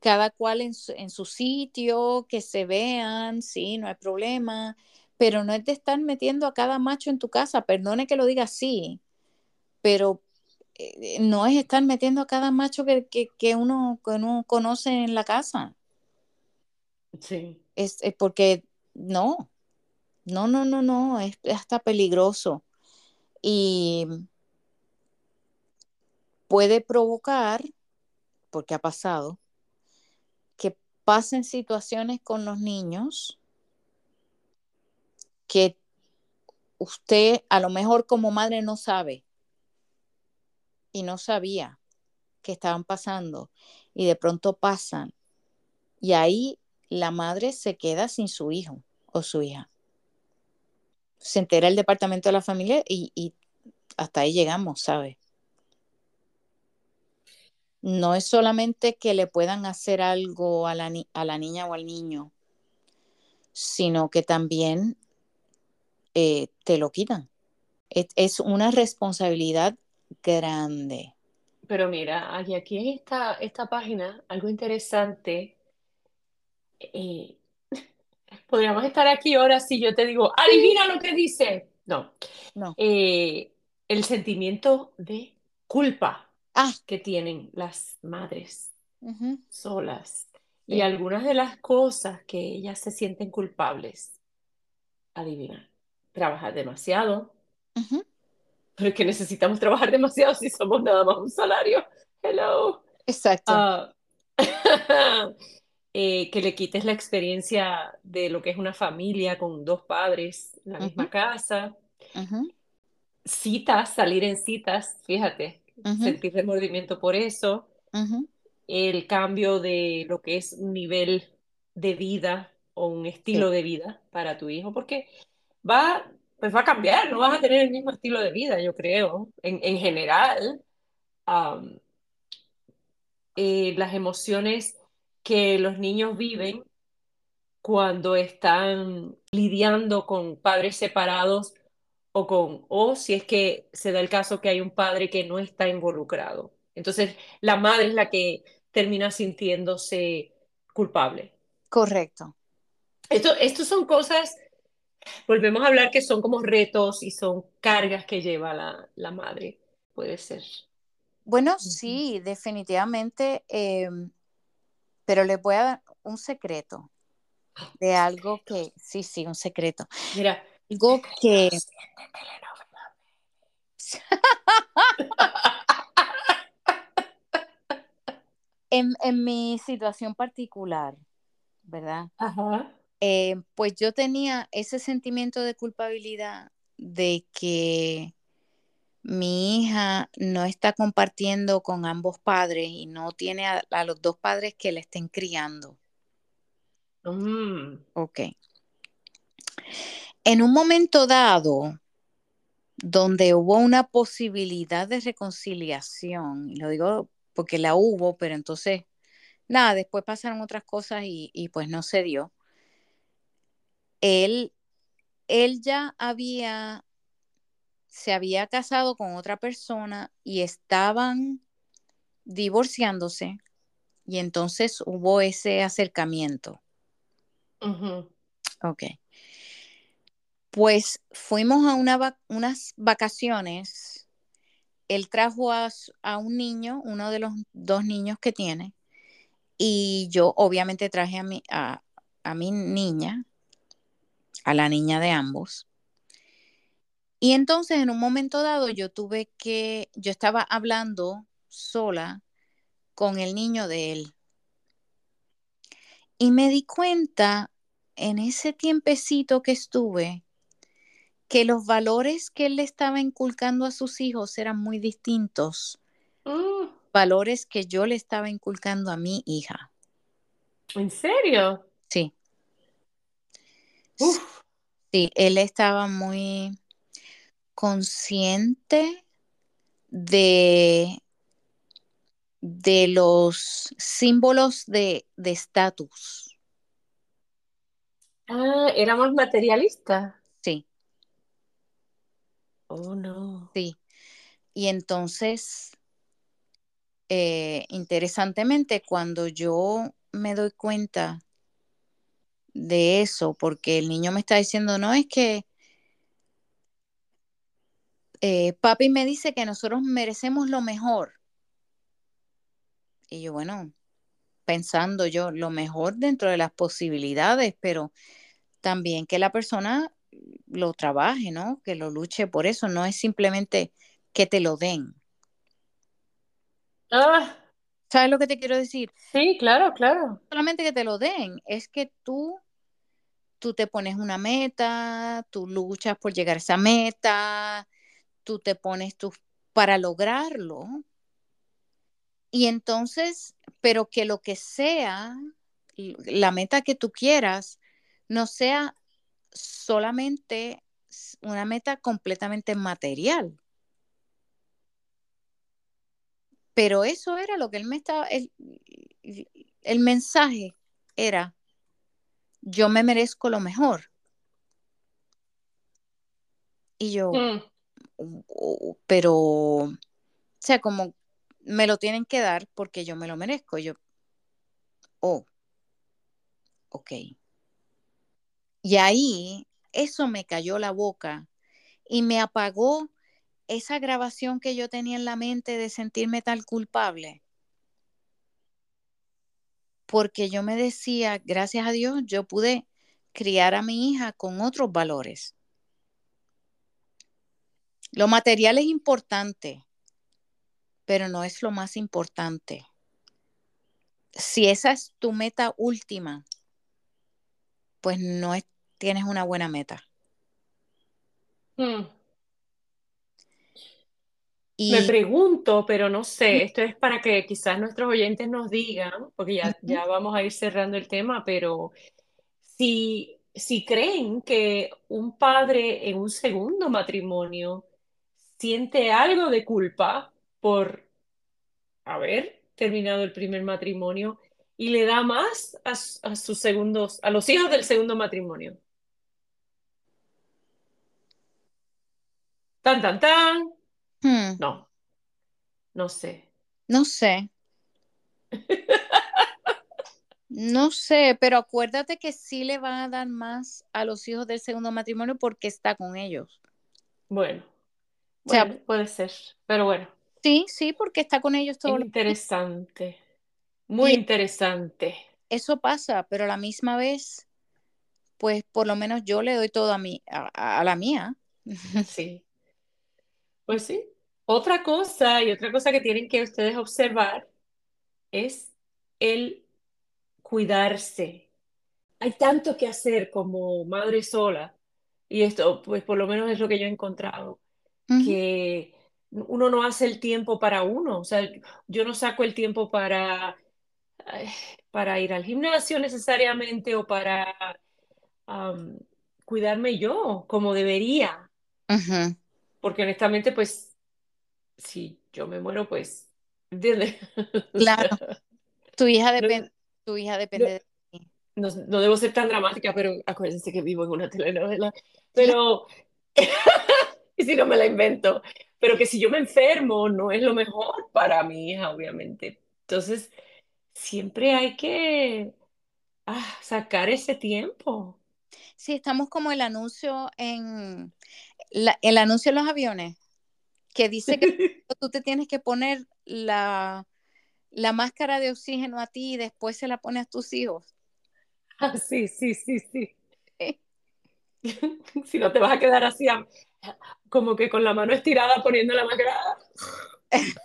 cada cual en su, en su sitio, que se vean, sí, no hay problema, pero no es de estar metiendo a cada macho en tu casa, perdone que lo diga así, pero no es estar metiendo a cada macho que, que, que uno, que uno conoce en la casa. Sí. Es, es porque no, no, no, no, no, es hasta peligroso. Y puede provocar, porque ha pasado, que pasen situaciones con los niños que usted a lo mejor como madre no sabe y no sabía que estaban pasando y de pronto pasan y ahí la madre se queda sin su hijo o su hija. Se entera el departamento de la familia y, y hasta ahí llegamos, ¿sabe? No es solamente que le puedan hacer algo a la, ni a la niña o al niño, sino que también eh, te lo quitan. Es, una responsabilidad grande. Pero mira, aquí, aquí en esta, esta página, algo interesante. Eh, podríamos estar aquí ahora si yo te digo, adivina lo que dice. No. No. Eh, el sentimiento de culpa Ah, que tienen las madres solas Sí. y algunas de las cosas que ellas se sienten culpables. Adivina, trabajar demasiado, pero es que necesitamos trabajar demasiado si somos nada más un salario. Hello. Exacto. Ah, eh, que le quites la experiencia de lo que es una familia con dos padres en la misma Ujú. casa. Ujú, Citas, salir en citas, fíjate, sentir remordimiento por eso. El cambio de lo que es un nivel de vida o un Sí, estilo de vida para tu hijo, porque va, pues va a cambiar, no vas a tener el mismo estilo de vida, yo creo, en, en general. eh, las emociones que los niños viven cuando están lidiando con padres separados o con, o si es que se da el caso que hay un padre que no está involucrado. Entonces, la madre es la que termina sintiéndose culpable. correcto. Esto, estos son cosas, volvemos a hablar que son como retos y son cargas que lleva la, la madre. Puede ser. Bueno, sí, definitivamente, em, pero les voy a dar un secreto de algo que, sí, sí, un secreto. Mira, Algo que, en, en mi situación particular, ¿verdad? Ajá. Eh, pues yo tenía ese sentimiento de culpabilidad de que mi hija no está compartiendo con ambos padres y no tiene a, a los dos padres que la estén criando. Mm. Ok. En un momento dado, donde hubo una posibilidad de reconciliación, y lo digo porque la hubo, pero entonces, nada, después pasaron otras cosas y, y pues no se dio. Él, él ya había, se había casado con otra persona y estaban divorciándose y entonces hubo ese acercamiento. Ujú. Ok. Pues fuimos a una va- unas vacaciones. Él trajo a, a un niño, uno de los dos niños que tiene, y yo obviamente traje a mi, a, a mi niña, a la niña de ambos. Y entonces en un momento dado yo tuve que, yo estaba hablando sola con el niño de él. Y me di cuenta en ese tiempecito que estuve que los valores que él le estaba inculcando a sus hijos eran muy distintos, Mm. valores que yo le estaba inculcando a mi hija. ¿En serio? Sí, sí, Uf. sí, él estaba muy consciente de, de los símbolos de de estatus. Ah, éramos materialistas. Sí, Oh, no. sí. Y entonces, eh, interesantemente, cuando yo me doy cuenta de eso, porque el niño me está diciendo, no, es que eh, papi me dice que nosotros merecemos lo mejor. Y yo, bueno, pensando yo, lo mejor dentro de las posibilidades, pero también que la persona lo trabaje, ¿no? Que lo luche por eso, no es simplemente que te lo den. Ah, ¿Sabes lo que te quiero decir? sí, claro, claro. Solamente que te lo den, es que tú, tú te pones una meta, tú luchas por llegar a esa meta, tú te pones tus para lograrlo. Y entonces, pero que lo que sea, la meta que tú quieras, no sea solamente una meta completamente material. Pero eso era lo que él me estaba, el, el mensaje era, yo me merezco lo mejor. Y yo, Mm, pero, o sea, como me lo tienen que dar porque yo me lo merezco. Yo, oh, ok. Y ahí eso me cayó la boca y me apagó esa grabación que yo tenía en la mente de sentirme tal culpable. Porque yo me decía, gracias a Dios, yo pude criar a mi hija con otros valores. Lo material es importante, pero no es lo más importante. Si esa es tu meta última, pues no es, tienes una buena meta. mm. Y, Me pregunto, pero no sé, esto es para que quizás nuestros oyentes nos digan, porque ya, ya vamos a ir cerrando el tema, pero si, si creen que un padre en un segundo matrimonio siente algo de culpa por haber terminado el primer matrimonio y le da más a, a sus segundos, a los hijos del segundo matrimonio. Tan, tan, tan. Hmm, No, no sé. no sé, no sé, pero acuérdate que sí le van a dar más a los hijos del segundo matrimonio porque está con ellos. Bueno, O sea, bueno, puede ser, pero bueno, sí, sí, porque está con ellos los días. interesante, muy Y interesante. eso pasa, pero a la misma vez, pues por lo menos yo le doy todo a mí, a, a la mía. Sí, pues sí. Otra cosa y otra cosa que tienen que ustedes observar es el cuidarse. Hay tanto que hacer como madre sola, y esto, pues por lo menos es lo que yo he encontrado, que uno no hace el tiempo para uno, o sea, yo no saco el tiempo para, para ir al gimnasio necesariamente o para cuidarme yo como debería, porque honestamente, pues, si yo me muero, pues, ¿entiendes? Claro, tu hija no, depende, tu hija no- depende de ti. no, no debo ser tan dramática, pero acuérdense que vivo en una telenovela. Pero, y si no me la invento, pero que si yo me enfermo, no es lo mejor para mi hija, obviamente. Entonces, siempre hay que ah, sacar ese tiempo. sí, estamos como el anuncio en la- el anuncio en los aviones que dice que tú te tienes que poner la, la máscara de oxígeno a ti y después se la pones a tus hijos. Ah, sí, sí, sí, sí. Si no te vas a quedar así, como que con la mano estirada poniendo la máscara.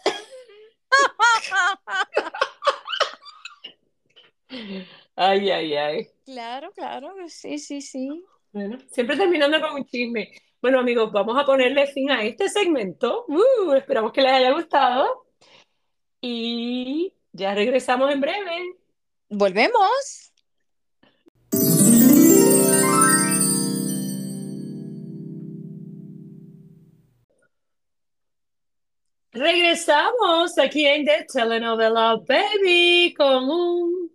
Ay, ay, ay. Claro, claro, sí, sí, sí. Bueno, siempre terminando con un chisme. Bueno, amigos, vamos a ponerle fin a este segmento. Uh, esperamos que les haya gustado y ya regresamos en breve. Volvemos. Regresamos aquí en The Telenovela Baby con un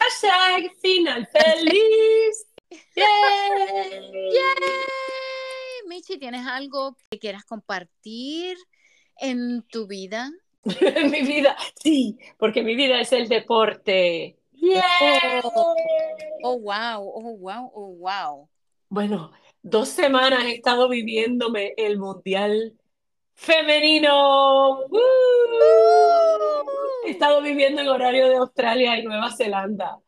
hashtag final feliz. ¡Yay! ¡Yay! Michi, ¿tienes algo que quieras compartir en tu vida? en mi vida, sí, porque mi vida es el deporte. ¡Yay! Oh, oh, wow, oh, wow, oh, wow. Bueno, dos semanas he estado viviéndome el Mundial Femenino. ¡Woo! He estado viviendo en horario de Australia y Nueva Zelanda.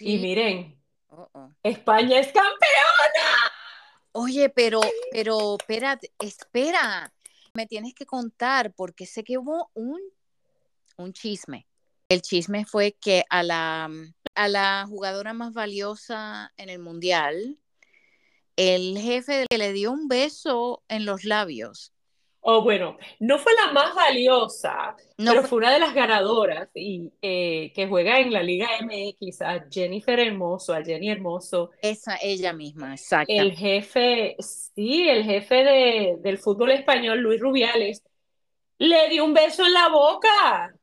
Y Sí. miren, Oh, oh. España es campeona. Oye, pero, pero, espérate, espera. Me tienes que contar porque sé que hubo un, un chisme. El chisme fue que a la, a la jugadora más valiosa en el mundial, el jefe le dio un beso en los labios. O bueno, no fue la más valiosa, No pero fue- fue una de las ganadoras y eh, que juega en la Liga MX, a Jennifer Hermoso, a Jenny Hermoso. esa ella misma, exacto. El jefe, sí, el jefe de- del fútbol español, Luis Rubiales, le dio un beso en la boca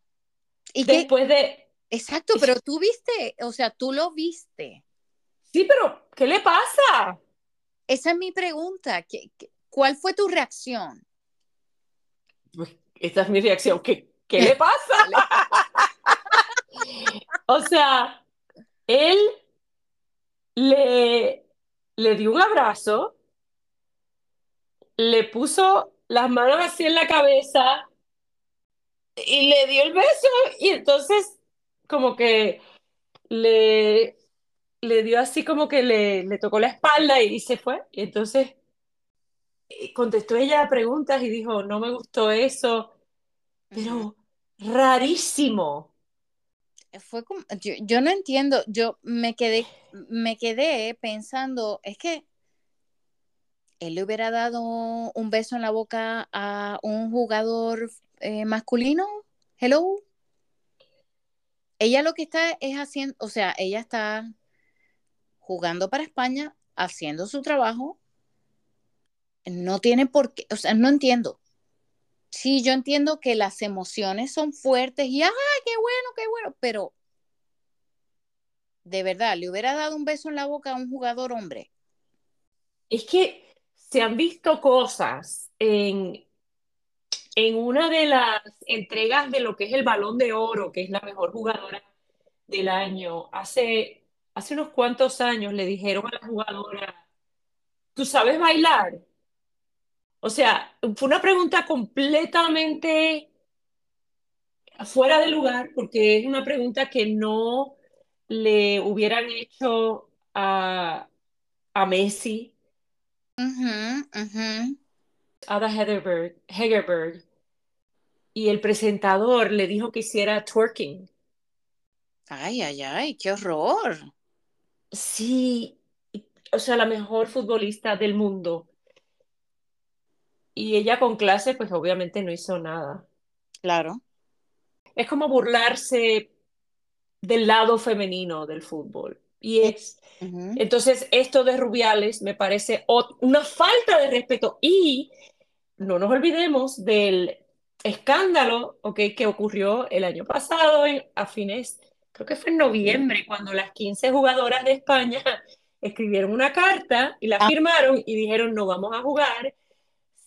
¿Y qué? después de... Exacto, pero tú viste, o sea, tú lo viste. Sí, pero ¿qué le pasa? Esa es mi pregunta. ¿Qué- qué- ¿Cuál fue tu reacción? Pues, esta es mi reacción. ¿Qué, qué le pasa? O sea, él le, le dio un abrazo, le puso las manos así en la cabeza y le dio el beso y entonces como que le, le dio así como que le, le tocó la espalda y se fue. Y entonces contestó ella a preguntas y dijo, no me gustó eso, pero rarísimo. Fue como, yo, yo no entiendo, yo me quedé, me quedé pensando, es que él le hubiera dado un beso en la boca a un jugador eh, masculino, hello. Ella lo que está es haciendo, o sea, ella está jugando para España, haciendo su trabajo. No tiene por qué, o sea, no entiendo. Sí, yo entiendo que las emociones son fuertes y, ¡ay, qué bueno, qué bueno! Pero, de verdad, ¿le hubiera dado un beso en la boca a un jugador hombre? Es que se han visto cosas en, en una de las entregas de lo que es el Balón de Oro, que es la mejor jugadora del año. Hace, hace unos cuantos años le dijeron a la jugadora, ¿tú sabes bailar? O sea, fue una pregunta completamente fuera de lugar, porque es una pregunta que no le hubieran hecho a, a Messi, Ujú, ujú. Ada Hegerberg, Hegerberg, y el presentador le dijo que hiciera twerking. Ay, ay, ay, qué horror. Sí, o sea, la mejor futbolista del mundo. Y ella con clase, pues obviamente no hizo nada. Claro. Es como burlarse del lado femenino del fútbol. Y es, entonces, esto de Rubiales me parece una falta de respeto. Y no nos olvidemos del escándalo, ¿ok? que ocurrió el año pasado, en- a fines, creo que fue en noviembre, cuando las 15 jugadoras de España escribieron una carta y la Ah. firmaron y dijeron no vamos a jugar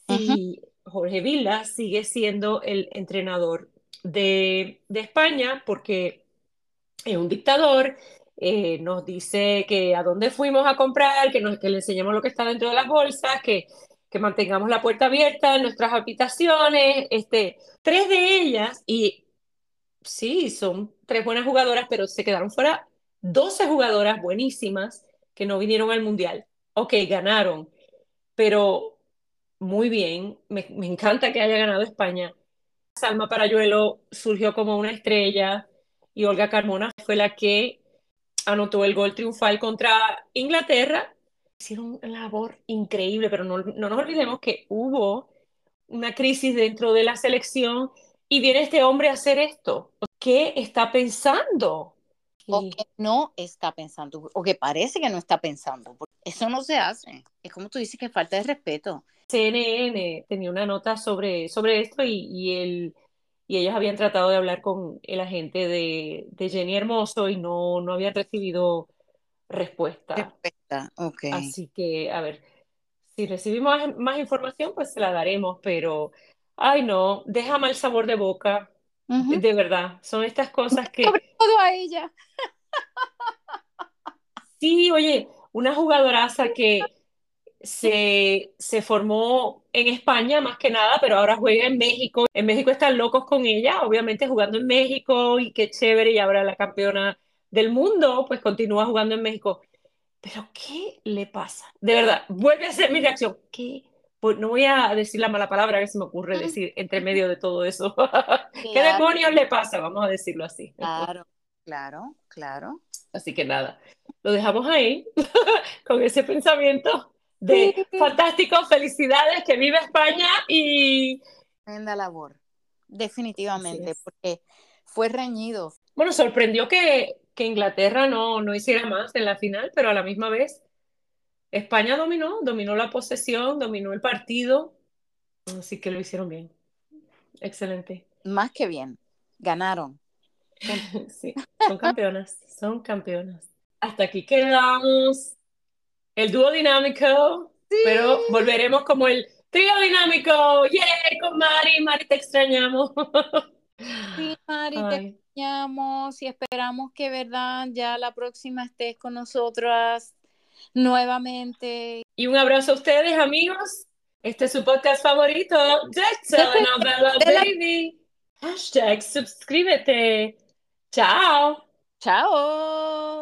si Jorge Vila sigue siendo el entrenador de, de España porque es un dictador, eh, nos dice que a dónde fuimos a comprar, que, nos, que le enseñemos lo que está dentro de las bolsas, que, que mantengamos la puerta abierta en nuestras habitaciones, este, tres de ellas, y sí, son tres buenas jugadoras, pero se quedaron fuera 12 jugadoras buenísimas que no vinieron al Mundial. Ok, ganaron, pero muy bien, me, me encanta que haya ganado España. Salma Parayuelo surgió como una estrella y Olga Carmona fue la que anotó el gol triunfal contra Inglaterra. Hicieron una labor increíble, pero no, no nos olvidemos que hubo una crisis dentro de la selección y viene este hombre a hacer esto. ¿Qué está pensando? O que no está pensando, o que parece que no está pensando. Eso no se hace. Es como tú dices que falta de respeto. CNN tenía una nota sobre, sobre esto y, y, el, y ellos habían tratado de hablar con el agente de, de Jenny Hermoso y no, no habían recibido respuesta. Respuesta, ok. Así que, a ver, si recibimos más, más información, pues se la daremos, pero, ay no, deja mal sabor de boca, Ujú. de verdad. Son estas cosas que, Sobre todo a ella. sí, oye, una jugadoraza que se, se formó en España más que nada, pero ahora juega en México. En México están locos con ella, obviamente jugando en México y qué chévere, y ahora la campeona del mundo, pues continúa jugando en México. Pero ¿qué le pasa? De verdad, vuelve a ser mi reacción. ¿Qué? Pues no voy a decir la mala palabra que se me ocurre decir entre medio de todo eso. ¿Qué demonios le pasa? Vamos a decirlo así. Claro, claro, claro. Así que nada, lo dejamos ahí con ese pensamiento de fantástico, felicidades, que viva España y Tremenda labor. Definitivamente, porque fue reñido. bueno, sorprendió que, que Inglaterra no, no hiciera más en la final, pero a la misma vez España dominó, dominó la posesión, dominó el partido, así que lo hicieron bien. Excelente. Más que bien. Ganaron. Sí, son campeonas, son campeonas. Hasta aquí quedamos. El dúo dinámico, pero volveremos como el trío dinámico. ¡Yay! Con Mari, Mari, te extrañamos. Sí, Mari, te Ay, extrañamos y esperamos que, verdad, ya la próxima estés con nosotras nuevamente. Y un abrazo a ustedes, amigos. Este es su podcast favorito, Telenovela Baby. Hashtag suscríbete. Chao. Chao.